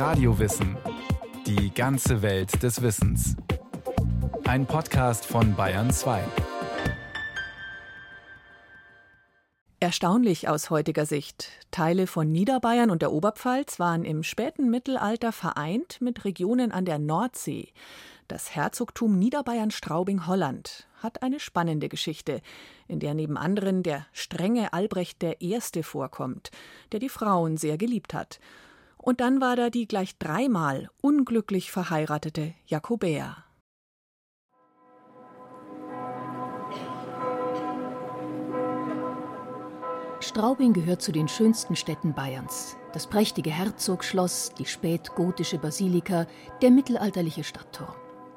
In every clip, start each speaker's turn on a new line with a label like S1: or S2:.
S1: Radiowissen. Die ganze Welt des Wissens. Ein Podcast von Bayern 2.
S2: Erstaunlich aus heutiger Sicht. Teile von Niederbayern und der Oberpfalz waren im späten Mittelalter vereint mit Regionen an der Nordsee. Das Herzogtum Niederbayern-Straubing-Holland hat eine spannende Geschichte, in der neben anderen der strenge Albrecht I. vorkommt, der die Frauen sehr geliebt hat. Und dann war da die gleich dreimal unglücklich verheiratete Jakobäa.
S3: Straubing gehört zu den schönsten Städten Bayerns. Das prächtige Herzogschloss, die spätgotische Basilika, der mittelalterliche Stadtturm.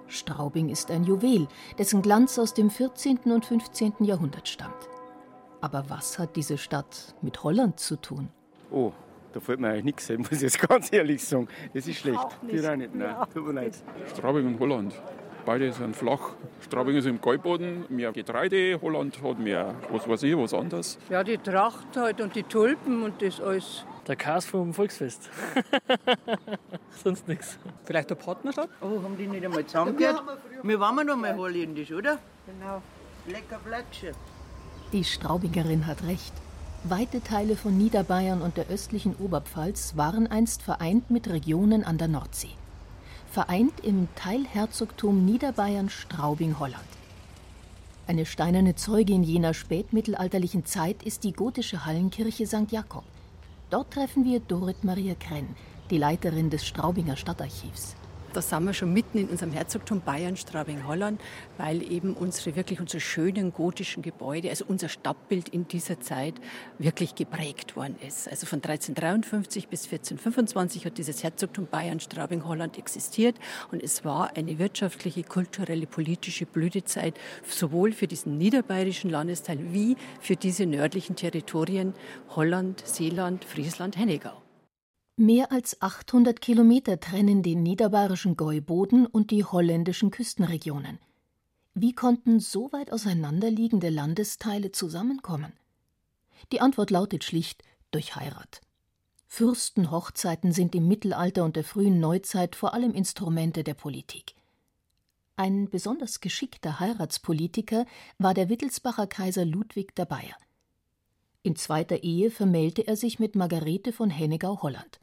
S3: Straubing ist ein Juwel, dessen Glanz aus dem 14. und 15. Jahrhundert stammt. Aber was hat diese Stadt mit Holland zu tun?
S4: Oh, da fällt mir eigentlich nichts ein, muss ich jetzt ganz ehrlich sagen. Das ist schlecht. Nicht. auch nicht, nein. Tut mir leid.
S5: Straubing und Holland. Beide sind flach. Straubing ist im Kalkboden, mehr Getreide. Holland hat mehr, was weiß ich, was anderes.
S6: Ja, die Tracht halt und die Tulpen und das alles.
S7: Der Chaos vom Volksfest. Sonst nichts.
S6: Vielleicht eine Partnerschaft?
S8: Oh, haben die nicht einmal zusammengehört? Wir waren noch mal holländisch, oder? Genau. Lecker Flatsche.
S3: Die Straubingerin hat recht. Weite Teile von Niederbayern und der östlichen Oberpfalz waren einst vereint mit Regionen an der Nordsee. Vereint im Teilherzogtum Niederbayern-Straubing-Holland. Eine steinerne Zeugin jener spätmittelalterlichen Zeit ist die gotische Hallenkirche St. Jakob. Dort treffen wir Dorit Maria Krenn, die Leiterin des Straubinger Stadtarchivs.
S9: Da sind wir schon mitten in unserem Herzogtum Bayern, Straubing-Holland, weil eben unsere wirklich unsere schönen gotischen Gebäude, also unser Stadtbild in dieser Zeit wirklich geprägt worden ist. Also von 1353 bis 1425 hat dieses Herzogtum Bayern, Straubing-Holland existiert und es war eine wirtschaftliche, kulturelle, politische Blütezeit sowohl für diesen niederbayerischen Landesteil wie für diese nördlichen Territorien Holland, Seeland, Friesland, Hennegau.
S3: Mehr als 800 Kilometer trennen den niederbayerischen Gäuboden und die holländischen Küstenregionen. Wie konnten so weit auseinanderliegende Landesteile zusammenkommen? Die Antwort lautet schlicht durch Heirat. Fürstenhochzeiten sind im Mittelalter und der frühen Neuzeit vor allem Instrumente der Politik. Ein besonders geschickter Heiratspolitiker war der Wittelsbacher Kaiser Ludwig der Bayer. In zweiter Ehe vermählte er sich mit Margarete von Hennegau-Holland.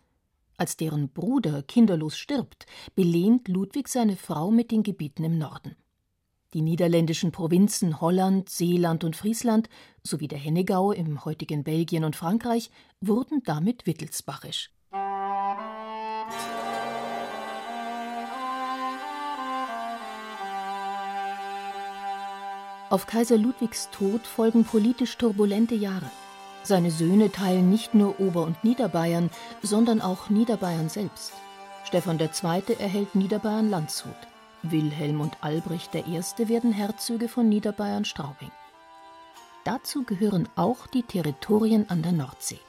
S3: Als deren Bruder kinderlos stirbt, belehnt Ludwig seine Frau mit den Gebieten im Norden. Die niederländischen Provinzen Holland, Seeland und Friesland sowie der Hennegau im heutigen Belgien und Frankreich wurden damit wittelsbachisch. Auf Kaiser Ludwigs Tod folgen politisch turbulente Jahre. Seine Söhne teilen nicht nur Ober- und Niederbayern, sondern auch Niederbayern selbst. Stephan II. erhält Niederbayern Landshut. Wilhelm und Albrecht I. werden Herzöge von Niederbayern-Straubing. Dazu gehören auch die Territorien an der Nordsee.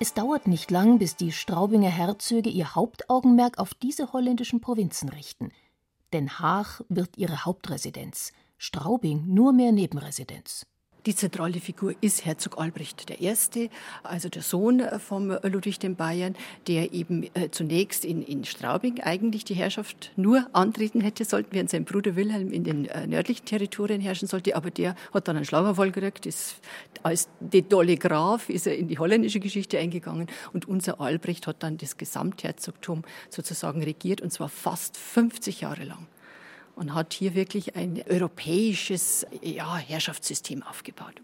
S3: Es dauert nicht lang, bis die Straubinger Herzöge ihr Hauptaugenmerk auf diese holländischen Provinzen richten. Den Haag wird ihre Hauptresidenz, Straubing nur mehr Nebenresidenz.
S9: Die zentrale Figur ist Herzog Albrecht I., also der Sohn von Ludwig den Bayern, der eben äh, zunächst in, in Straubing eigentlich die Herrschaft nur antreten hätte sollten, während sein Bruder Wilhelm in den äh, nördlichen Territorien herrschen sollte. Aber der hat dann einen Schlaganfall gekriegt, ist als de Dolle Graf ist er in die holländische Geschichte eingegangen und unser Albrecht hat dann das Gesamtherzogtum sozusagen regiert und zwar fast 50 Jahre lang und hat hier wirklich ein europäisches ja, Herrschaftssystem aufgebaut.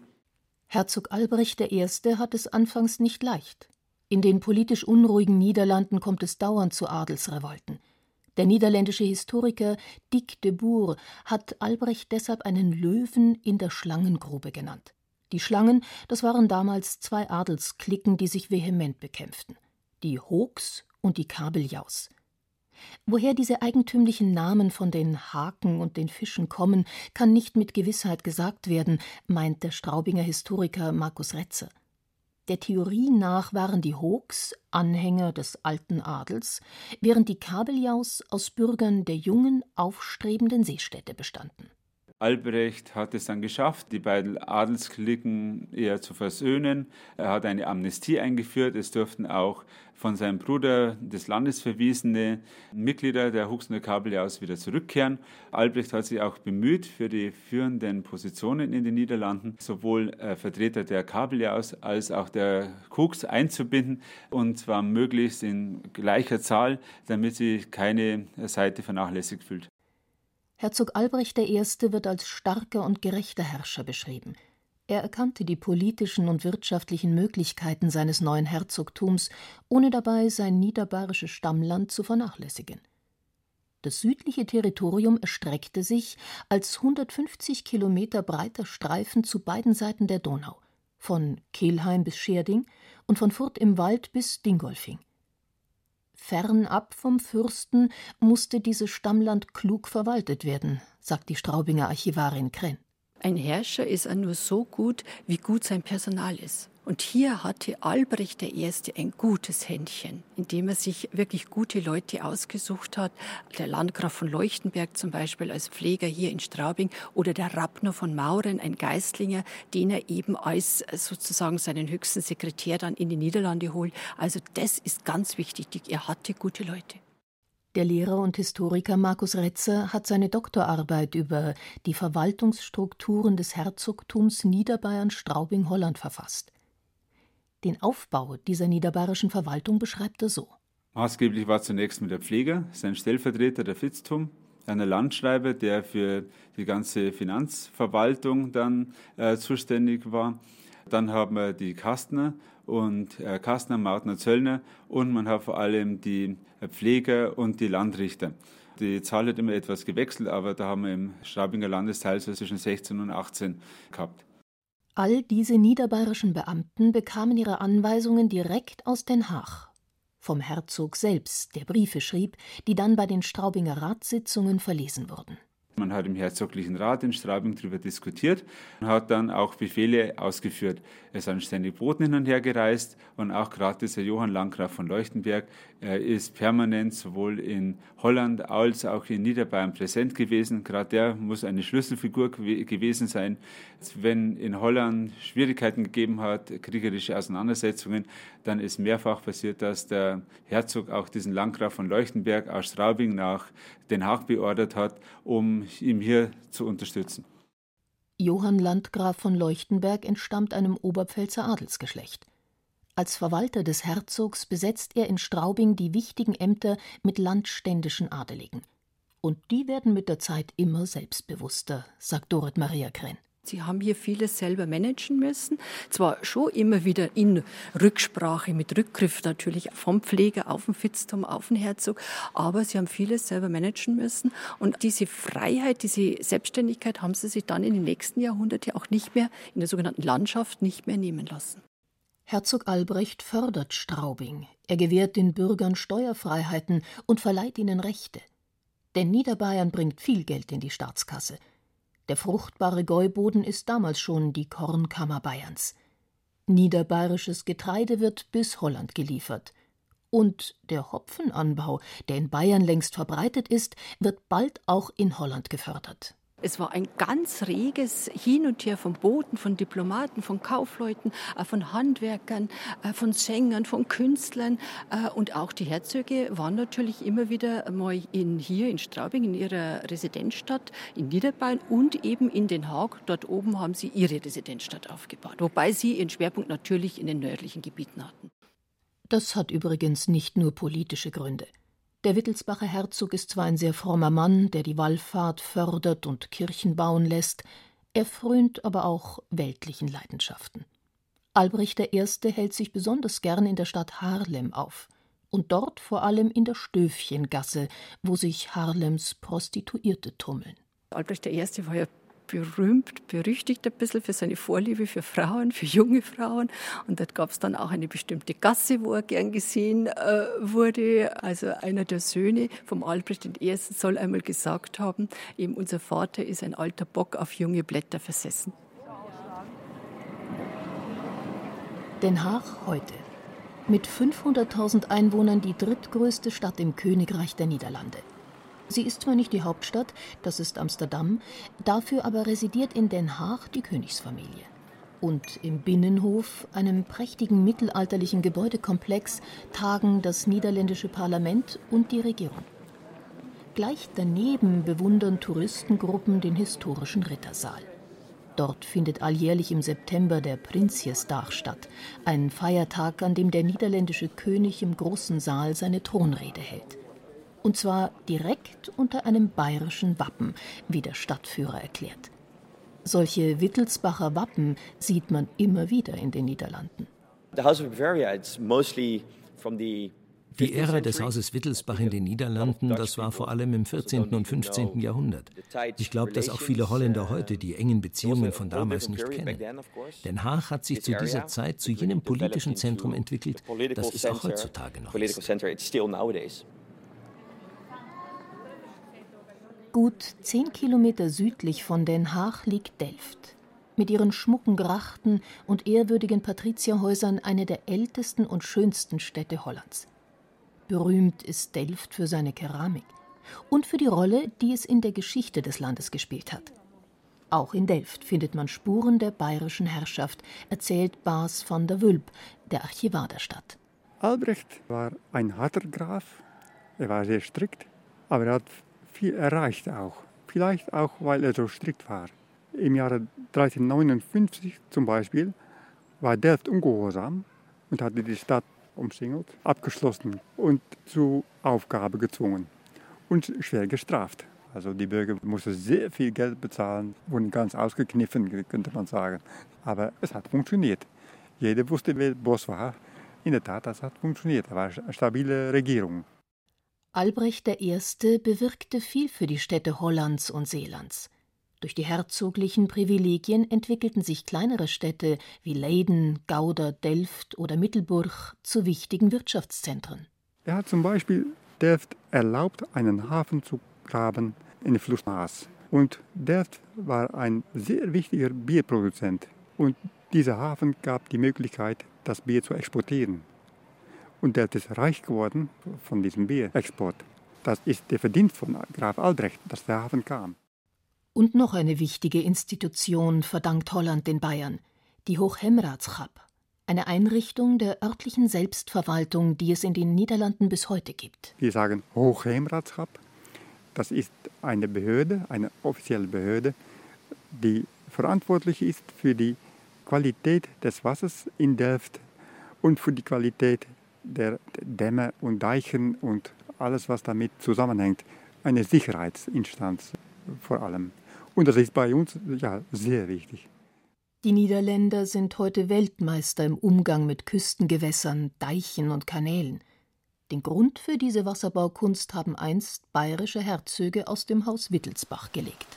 S3: Herzog Albrecht I. hat es anfangs nicht leicht. In den politisch unruhigen Niederlanden kommt es dauernd zu Adelsrevolten. Der niederländische Historiker Dick de Boer hat Albrecht deshalb einen Löwen in der Schlangengrube genannt. Die Schlangen, das waren damals zwei Adelsklicken, die sich vehement bekämpften. Die Hoogs und die Kabeljaus. Woher diese eigentümlichen Namen von den Haken und den Fischen kommen, kann nicht mit Gewissheit gesagt werden, meint der Straubinger Historiker Markus Retze. Der Theorie nach waren die Hoogs Anhänger des alten Adels, während die Kabeljaus aus Bürgern der jungen, aufstrebenden Seestädte bestanden.
S10: Albrecht hat es dann geschafft, die beiden Adelsklicken eher zu versöhnen. Er hat eine Amnestie eingeführt. Es durften auch von seinem Bruder des Landes verwiesene Mitglieder der Huxner Kabeljau's wieder zurückkehren. Albrecht hat sich auch bemüht für die führenden Positionen in den Niederlanden, sowohl äh, Vertreter der Kabeljaus als auch der Hux einzubinden und zwar möglichst in gleicher Zahl, damit sich keine Seite vernachlässigt fühlt.
S3: Herzog Albrecht I. wird als starker und gerechter Herrscher beschrieben. Er erkannte die politischen und wirtschaftlichen Möglichkeiten seines neuen Herzogtums, ohne dabei sein niederbayerisches Stammland zu vernachlässigen. Das südliche Territorium erstreckte sich als 150 Kilometer breiter Streifen zu beiden Seiten der Donau, von Kelheim bis Scherding und von Furt im Wald bis Dingolfing. Fernab vom Fürsten musste dieses Stammland klug verwaltet werden, sagt die Straubinger Archivarin Krenn.
S9: Ein Herrscher ist nur so gut, wie gut sein Personal ist. Und hier hatte Albrecht I. ein gutes Händchen, indem er sich wirklich gute Leute ausgesucht hat. Der Landgraf von Leuchtenberg zum Beispiel als Pfleger hier in Straubing oder der Rappner von Mauren, ein Geistlinger, den er eben als sozusagen seinen höchsten Sekretär dann in die Niederlande holt. Also das ist ganz wichtig. Er hatte gute Leute.
S3: Der Lehrer und Historiker Markus Retzer hat seine Doktorarbeit über die Verwaltungsstrukturen des Herzogtums Niederbayern Straubing-Holland verfasst. Den Aufbau dieser niederbayerischen Verwaltung beschreibt er so.
S10: Maßgeblich war zunächst mit der Pfleger, sein Stellvertreter der Fitztum, einer Landschreiber, der für die ganze Finanzverwaltung dann äh, zuständig war. Dann haben wir die Kastner und äh, Kastner, Mautner, Zöllner und man hat vor allem die Pfleger und die Landrichter. Die Zahl hat immer etwas gewechselt, aber da haben wir im Straubinger Landesteil so zwischen 16 und 18 gehabt.
S3: All diese niederbayerischen Beamten bekamen ihre Anweisungen direkt aus Den Haag. Vom Herzog selbst, der Briefe schrieb, die dann bei den Straubinger Ratssitzungen verlesen wurden.
S10: Man hat im Herzoglichen Rat in Straubing darüber diskutiert und hat dann auch Befehle ausgeführt. Es sind ständig Boten hin und her gereist und auch gerade dieser Johann Landgraf von Leuchtenberg er ist permanent sowohl in Holland als auch in Niederbayern präsent gewesen. Gerade der muss eine Schlüsselfigur gewesen sein. Wenn in Holland Schwierigkeiten gegeben hat, kriegerische Auseinandersetzungen, dann ist mehrfach passiert, dass der Herzog auch diesen Landgraf von Leuchtenberg aus Straubing nach Den Haag beordert hat, um ihm hier zu unterstützen.
S3: Johann Landgraf von Leuchtenberg entstammt einem Oberpfälzer Adelsgeschlecht. Als Verwalter des Herzogs besetzt er in Straubing die wichtigen Ämter mit landständischen Adeligen. Und die werden mit der Zeit immer selbstbewusster, sagt Dorit Maria Krenn.
S9: Sie haben hier vieles selber managen müssen. Zwar schon immer wieder in Rücksprache, mit Rückgriff natürlich vom Pfleger auf den Fitztum, auf den Herzog, aber sie haben vieles selber managen müssen. Und diese Freiheit, diese Selbstständigkeit haben sie sich dann in den nächsten Jahrhunderten auch nicht mehr, in der sogenannten Landschaft, nicht mehr nehmen lassen.
S3: Herzog Albrecht fördert Straubing, er gewährt den Bürgern Steuerfreiheiten und verleiht ihnen Rechte. Denn Niederbayern bringt viel Geld in die Staatskasse. Der fruchtbare Gäuboden ist damals schon die Kornkammer Bayerns. Niederbayerisches Getreide wird bis Holland geliefert. Und der Hopfenanbau, der in Bayern längst verbreitet ist, wird bald auch in Holland gefördert.
S9: Es war ein ganz reges Hin und Her von Boten, von Diplomaten, von Kaufleuten, äh, von Handwerkern, äh, von Sängern, von Künstlern. Äh, und auch die Herzöge waren natürlich immer wieder mal in, hier in Straubing, in ihrer Residenzstadt, in Niederbayern und eben in Den Haag. Dort oben haben sie ihre Residenzstadt aufgebaut, wobei sie ihren Schwerpunkt natürlich in den nördlichen Gebieten hatten.
S3: Das hat übrigens nicht nur politische Gründe. Der Wittelsbacher Herzog ist zwar ein sehr frommer Mann, der die Wallfahrt fördert und Kirchen bauen lässt, er frönt aber auch weltlichen Leidenschaften. Albrecht I. hält sich besonders gern in der Stadt Haarlem auf und dort vor allem in der Stöfchengasse, wo sich Haarlems Prostituierte tummeln.
S9: Albrecht I. war ja berühmt, berüchtigt ein bisschen für seine Vorliebe für Frauen, für junge Frauen. Und dort gab es dann auch eine bestimmte Gasse, wo er gern gesehen äh, wurde. Also einer der Söhne vom Albrecht I. soll einmal gesagt haben, eben unser Vater ist ein alter Bock auf junge Blätter versessen.
S3: Den Haag heute. Mit 500.000 Einwohnern die drittgrößte Stadt im Königreich der Niederlande. Sie ist zwar nicht die Hauptstadt, das ist Amsterdam, dafür aber residiert in Den Haag die Königsfamilie. Und im Binnenhof, einem prächtigen mittelalterlichen Gebäudekomplex, tagen das niederländische Parlament und die Regierung. Gleich daneben bewundern Touristengruppen den historischen Rittersaal. Dort findet alljährlich im September der Prinsjesdag statt, ein Feiertag, an dem der niederländische König im großen Saal seine Thronrede hält. Und zwar direkt unter einem bayerischen Wappen, wie der Stadtführer erklärt. Solche Wittelsbacher Wappen sieht man immer wieder in den Niederlanden.
S11: Die Ära des Hauses Wittelsbach in den Niederlanden, das war vor allem im 14. und 15. Jahrhundert. Ich glaube, dass auch viele Holländer heute die engen Beziehungen von damals nicht kennen. Den Haag hat sich zu dieser Zeit zu jenem politischen Zentrum entwickelt, das es auch heutzutage noch ist.
S3: Gut zehn Kilometer südlich von Den Haag liegt Delft. Mit ihren schmucken Grachten und ehrwürdigen Patrizierhäusern eine der ältesten und schönsten Städte Hollands. Berühmt ist Delft für seine Keramik und für die Rolle, die es in der Geschichte des Landes gespielt hat. Auch in Delft findet man Spuren der bayerischen Herrschaft, erzählt Bas van der Wulp, der Archivar der Stadt.
S12: Albrecht war ein harter Graf, er war sehr strikt, aber er hat viel erreicht auch. Vielleicht auch, weil er so strikt war. Im Jahre 1359 zum Beispiel war Delft ungehorsam und hatte die Stadt umsingelt, abgeschlossen und zur Aufgabe gezwungen und schwer gestraft. Also die Bürger mussten sehr viel Geld bezahlen, wurden ganz ausgekniffen, könnte man sagen. Aber es hat funktioniert. Jeder wusste, wer Boss war. In der Tat, das hat funktioniert. Es war eine stabile Regierung.
S3: Albrecht I. bewirkte viel für die Städte Hollands und Seelands. Durch die herzoglichen Privilegien entwickelten sich kleinere Städte wie Leyden, Gouda, Delft oder Middelburg zu wichtigen Wirtschaftszentren.
S12: Er hat zum Beispiel Delft erlaubt, einen Hafen zu graben in den Fluss Maas. Und Delft war ein sehr wichtiger Bierproduzent. Und dieser Hafen gab die Möglichkeit, das Bier zu exportieren. Und Delft ist reich geworden von diesem Bierexport. Das ist der Verdienst von Graf Albrecht, dass der Hafen kam.
S3: Und noch eine wichtige Institution verdankt Holland den Bayern, die Hochhemratschap, eine Einrichtung der örtlichen Selbstverwaltung, die es in den Niederlanden bis heute gibt.
S12: Wir sagen Hochhemratschap. Das ist eine Behörde, eine offizielle Behörde, die verantwortlich ist für die Qualität des Wassers in Delft und für die Qualität der Dämme und Deichen und alles, was damit zusammenhängt. Eine Sicherheitsinstanz vor allem. Und das ist bei uns ja sehr wichtig.
S3: Die Niederländer sind heute Weltmeister im Umgang mit Küstengewässern, Deichen und Kanälen. Den Grund für diese Wasserbaukunst haben einst bayerische Herzöge aus dem Haus Wittelsbach gelegt.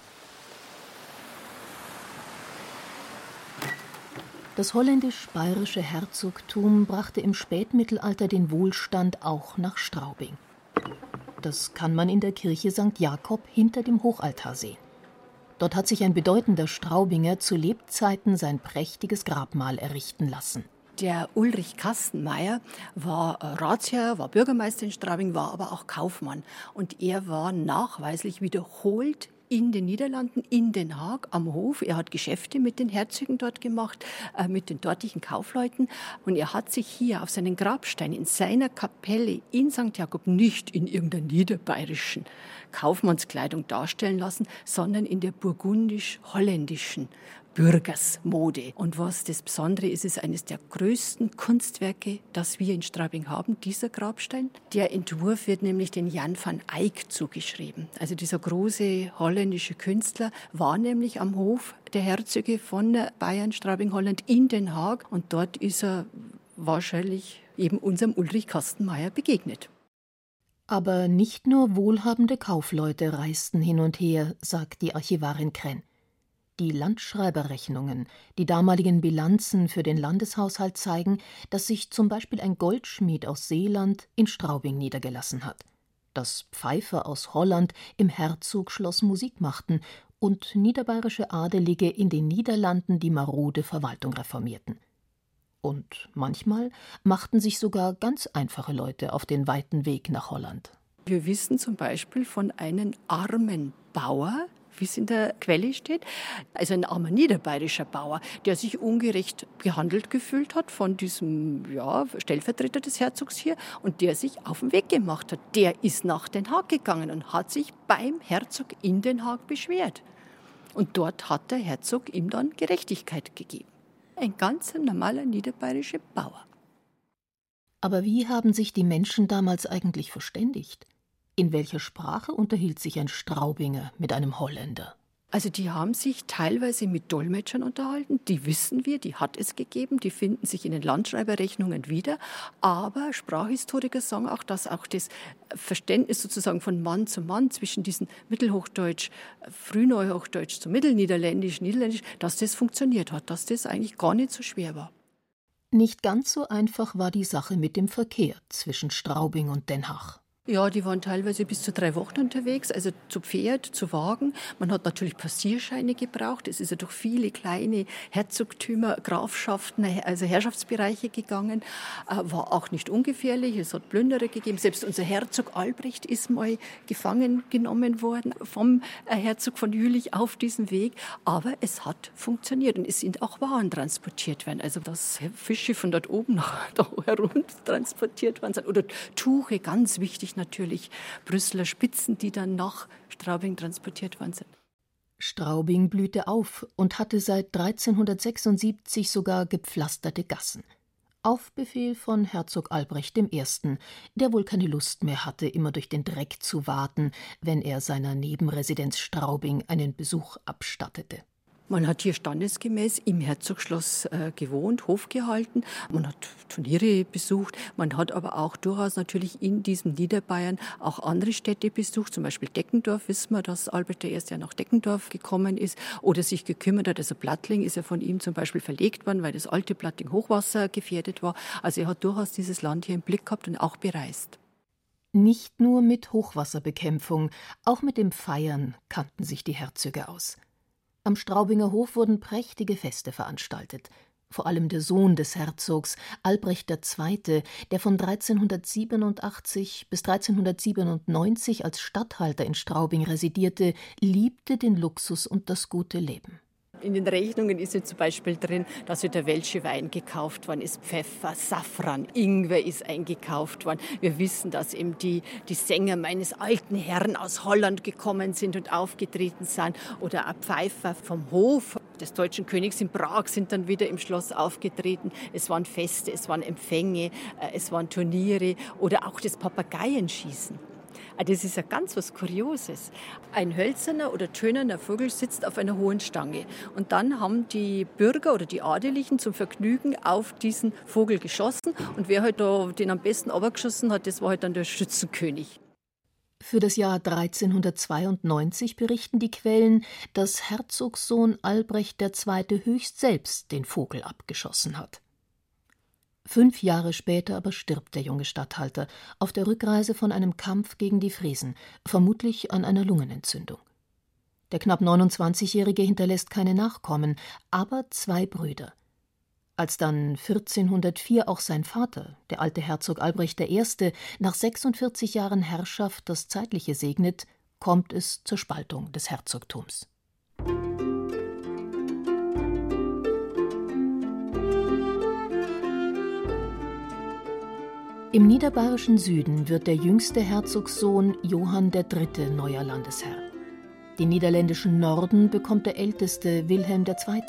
S3: Das holländisch-bayerische Herzogtum brachte im Spätmittelalter den Wohlstand auch nach Straubing. Das kann man in der Kirche St. Jakob hinter dem Hochaltar sehen. Dort hat sich ein bedeutender Straubinger zu Lebzeiten sein prächtiges Grabmal errichten lassen.
S9: Der Ulrich Kastenmeier war Ratsherr, war Bürgermeister in Straubing, war aber auch Kaufmann. Und er war nachweislich wiederholt in den Niederlanden, in Den Haag am Hof. Er hat Geschäfte mit den Herzögen dort gemacht, äh, mit den dortigen Kaufleuten. Und er hat sich hier auf seinen Grabstein in seiner Kapelle in St. Jakob nicht in irgendeiner niederbayerischen Kaufmannskleidung darstellen lassen, sondern in der burgundisch-holländischen Bürgersmode. Und was das Besondere ist, ist eines der größten Kunstwerke, das wir in Straubing haben, dieser Grabstein. Der Entwurf wird nämlich den Jan van Eyck zugeschrieben. Also dieser große holländische Künstler war nämlich am Hof der Herzöge von Bayern, Straubing, Holland in Den Haag und dort ist er wahrscheinlich eben unserem Ulrich Kastenmeier begegnet.
S3: Aber nicht nur wohlhabende Kaufleute reisten hin und her, sagt die Archivarin Krenn. Die Landschreiberrechnungen, die damaligen Bilanzen für den Landeshaushalt zeigen, dass sich zum Beispiel ein Goldschmied aus Seeland in Straubing niedergelassen hat, dass Pfeifer aus Holland im Herzogschloss Musik machten und niederbayerische Adelige in den Niederlanden die marode Verwaltung reformierten. Und manchmal machten sich sogar ganz einfache Leute auf den weiten Weg nach Holland.
S9: Wir wissen zum Beispiel von einem armen Bauer, wie es in der Quelle steht. Also ein armer niederbayerischer Bauer, der sich ungerecht behandelt gefühlt hat von diesem ja, Stellvertreter des Herzogs hier und der sich auf den Weg gemacht hat. Der ist nach Den Haag gegangen und hat sich beim Herzog in Den Haag beschwert. Und dort hat der Herzog ihm dann Gerechtigkeit gegeben. Ein ganz normaler niederbayerischer Bauer.
S3: Aber wie haben sich die Menschen damals eigentlich verständigt? In welcher Sprache unterhielt sich ein Straubinger mit einem Holländer?
S9: Also die haben sich teilweise mit Dolmetschern unterhalten, die wissen wir, die hat es gegeben, die finden sich in den Landschreiberrechnungen wieder, aber Sprachhistoriker sagen auch, dass auch das Verständnis sozusagen von Mann zu Mann zwischen diesem Mittelhochdeutsch, Frühneuhochdeutsch zu Mittelniederländisch, Niederländisch, dass das funktioniert hat, dass das eigentlich gar nicht so schwer war.
S3: Nicht ganz so einfach war die Sache mit dem Verkehr zwischen Straubing und Den Haag.
S9: Ja, die waren teilweise bis zu drei Wochen unterwegs, also zu Pferd, zu Wagen. Man hat natürlich Passierscheine gebraucht. Es ist ja durch viele kleine Herzogtümer, Grafschaften, also Herrschaftsbereiche gegangen. Äh, war auch nicht ungefährlich. Es hat Plünderer gegeben. Selbst unser Herzog Albrecht ist mal gefangen genommen worden vom äh, Herzog von Jülich auf diesem Weg. Aber es hat funktioniert und es sind auch Waren transportiert worden. Also dass Fische von dort oben nach da herunter transportiert worden sind. Oder Tuche, ganz wichtig natürlich Brüsseler Spitzen, die dann nach Straubing transportiert worden sind.
S3: Straubing blühte auf und hatte seit 1376 sogar gepflasterte Gassen. Auf Befehl von Herzog Albrecht I., der wohl keine Lust mehr hatte, immer durch den Dreck zu warten, wenn er seiner Nebenresidenz Straubing einen Besuch abstattete.
S9: Man hat hier standesgemäß im Herzogschloss äh, gewohnt, Hof gehalten. Man hat Turniere besucht. Man hat aber auch durchaus natürlich in diesem Niederbayern auch andere Städte besucht. Zum Beispiel Deckendorf wissen wir, dass Albert I. ja nach Deckendorf gekommen ist oder sich gekümmert hat. Also Plattling ist ja von ihm zum Beispiel verlegt worden, weil das alte Plattling Hochwasser gefährdet war. Also er hat durchaus dieses Land hier im Blick gehabt und auch bereist.
S3: Nicht nur mit Hochwasserbekämpfung, auch mit dem Feiern kannten sich die Herzöge aus. Am Straubinger Hof wurden prächtige Feste veranstaltet. Vor allem der Sohn des Herzogs, Albrecht II., der von 1387 bis 1397 als Statthalter in Straubing residierte, liebte den Luxus und das gute Leben.
S9: In den Rechnungen ist jetzt zum Beispiel drin, dass der Welsche Wein gekauft worden ist, Pfeffer, Safran, Ingwer ist eingekauft worden. Wir wissen, dass eben die, die Sänger meines alten Herrn aus Holland gekommen sind und aufgetreten sind. Oder ein Pfeifer vom Hof des deutschen Königs in Prag sind dann wieder im Schloss aufgetreten. Es waren Feste, es waren Empfänge, äh, es waren Turniere oder auch das Papageienschießen. Ah, das ist ja ganz was Kurioses. Ein hölzerner oder tönerner Vogel sitzt auf einer hohen Stange. Und dann haben die Bürger oder die Adeligen zum Vergnügen auf diesen Vogel geschossen. Und wer halt da den am besten abgeschossen hat, das war halt dann der Schützenkönig.
S3: Für das Jahr 1392 berichten die Quellen, dass Herzogssohn Albrecht II. höchst selbst den Vogel abgeschossen hat. Fünf Jahre später aber stirbt der junge Statthalter auf der Rückreise von einem Kampf gegen die Friesen, vermutlich an einer Lungenentzündung. Der knapp 29-Jährige hinterlässt keine Nachkommen, aber zwei Brüder. Als dann 1404 auch sein Vater, der alte Herzog Albrecht I., nach 46 Jahren Herrschaft das Zeitliche segnet, kommt es zur Spaltung des Herzogtums. Im niederbayerischen Süden wird der jüngste Herzogssohn Johann III. neuer Landesherr. Den niederländischen Norden bekommt der älteste Wilhelm II.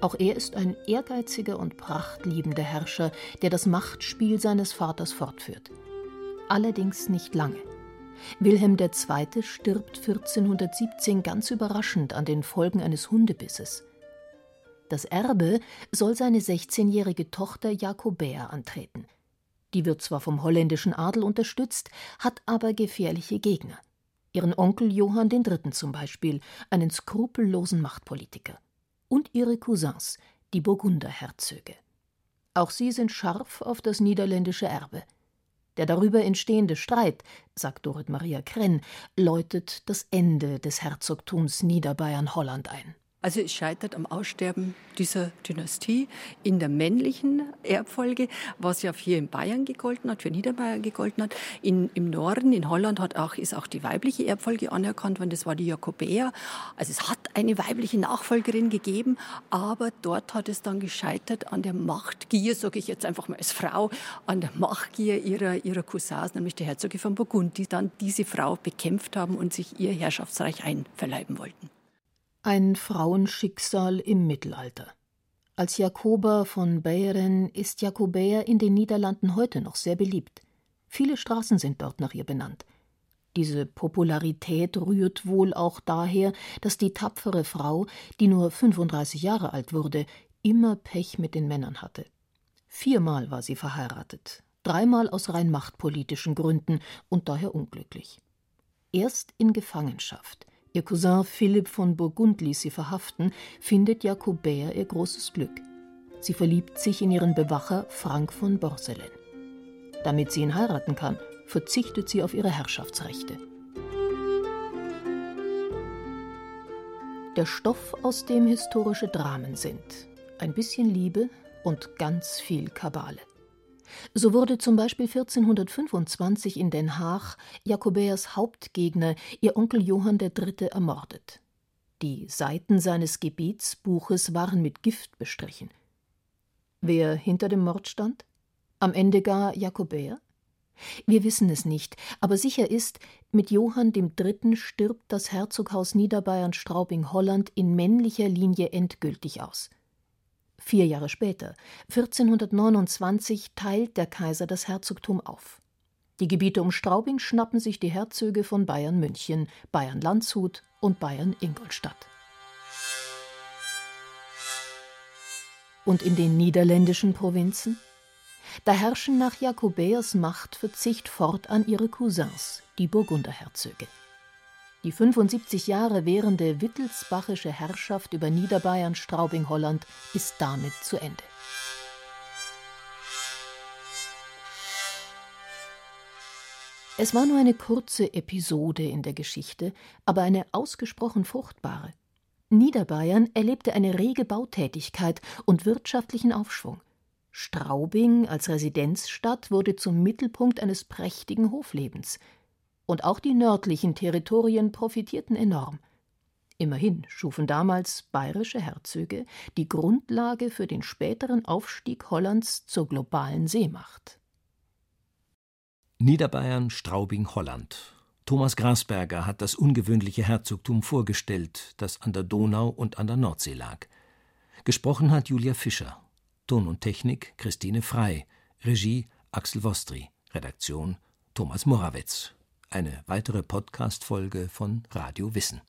S3: Auch er ist ein ehrgeiziger und prachtliebender Herrscher, der das Machtspiel seines Vaters fortführt. Allerdings nicht lange. Wilhelm II. stirbt 1417 ganz überraschend an den Folgen eines Hundebisses. Das Erbe soll seine 16-jährige Tochter Jakobäa antreten – die wird zwar vom holländischen Adel unterstützt, hat aber gefährliche Gegner. Ihren Onkel Johann III. zum Beispiel, einen skrupellosen Machtpolitiker. Und ihre Cousins, die Burgunderherzöge. Auch sie sind scharf auf das niederländische Erbe. Der darüber entstehende Streit, sagt Dorit Maria Krenn, läutet das Ende des Herzogtums Niederbayern-Holland ein.
S9: Also es scheitert am Aussterben dieser Dynastie in der männlichen Erbfolge, was ja hier in Bayern gegolten hat, für Niederbayern gegolten hat. In, Im Norden, in Holland, hat auch, ist auch die weibliche Erbfolge anerkannt worden, das war die Jakobäer. Also es hat eine weibliche Nachfolgerin gegeben, aber dort hat es dann gescheitert an der Machtgier, sage ich jetzt einfach mal als Frau, an der Machtgier ihrer, ihrer Cousins, nämlich der Herzöge von Burgund, die dann diese Frau bekämpft haben und sich ihr Herrschaftsreich einverleiben wollten.
S3: Ein Frauenschicksal im Mittelalter. Als Jakoba von Beieren ist Jakobäer in den Niederlanden heute noch sehr beliebt. Viele Straßen sind dort nach ihr benannt. Diese Popularität rührt wohl auch daher, dass die tapfere Frau, die nur 35 Jahre alt wurde, immer Pech mit den Männern hatte. Viermal war sie verheiratet, dreimal aus rein machtpolitischen Gründen und daher unglücklich. Erst in Gefangenschaft, Ihr Cousin Philipp von Burgund ließ sie verhaften, findet Jakobäer ihr großes Glück. Sie verliebt sich in ihren Bewacher Frank von Borselen. Damit sie ihn heiraten kann, verzichtet sie auf ihre Herrschaftsrechte. Der Stoff, aus dem historische Dramen sind. Ein bisschen Liebe und ganz viel Kabale. So wurde zum Beispiel 1425 in Den Haag Jakobäers Hauptgegner, ihr Onkel Johann III., ermordet. Die Seiten seines Gebietsbuches waren mit Gift bestrichen. Wer hinter dem Mord stand? Am Ende gar Jakobäer? Wir wissen es nicht, aber sicher ist, mit Johann III. stirbt das Herzoghaus Niederbayern-Straubing-Holland in männlicher Linie endgültig aus. Vier Jahre später, 1429, teilt der Kaiser das Herzogtum auf. Die Gebiete um Straubing schnappen sich die Herzöge von Bayern München, Bayern Landshut und Bayern Ingolstadt. Und in den niederländischen Provinzen? Da herrschen nach Jakobäers Machtverzicht fortan ihre Cousins, die Burgunderherzöge. Die 75 Jahre währende wittelsbachische Herrschaft über Niederbayern Straubing-Holland ist damit zu Ende. Es war nur eine kurze Episode in der Geschichte, aber eine ausgesprochen fruchtbare. Niederbayern erlebte eine rege Bautätigkeit und wirtschaftlichen Aufschwung. Straubing als Residenzstadt wurde zum Mittelpunkt eines prächtigen Hoflebens und auch die nördlichen Territorien profitierten enorm. Immerhin schufen damals bayerische Herzöge die Grundlage für den späteren Aufstieg Hollands zur globalen Seemacht.
S11: Niederbayern, Straubing, Holland. Thomas Grasberger hat das ungewöhnliche Herzogtum vorgestellt, das an der Donau und an der Nordsee lag. Gesprochen hat Julia Fischer. Ton und Technik Christine Frei. Regie Axel Wostri. Redaktion Thomas Morawetz eine weitere Podcast-Folge von Radio Wissen.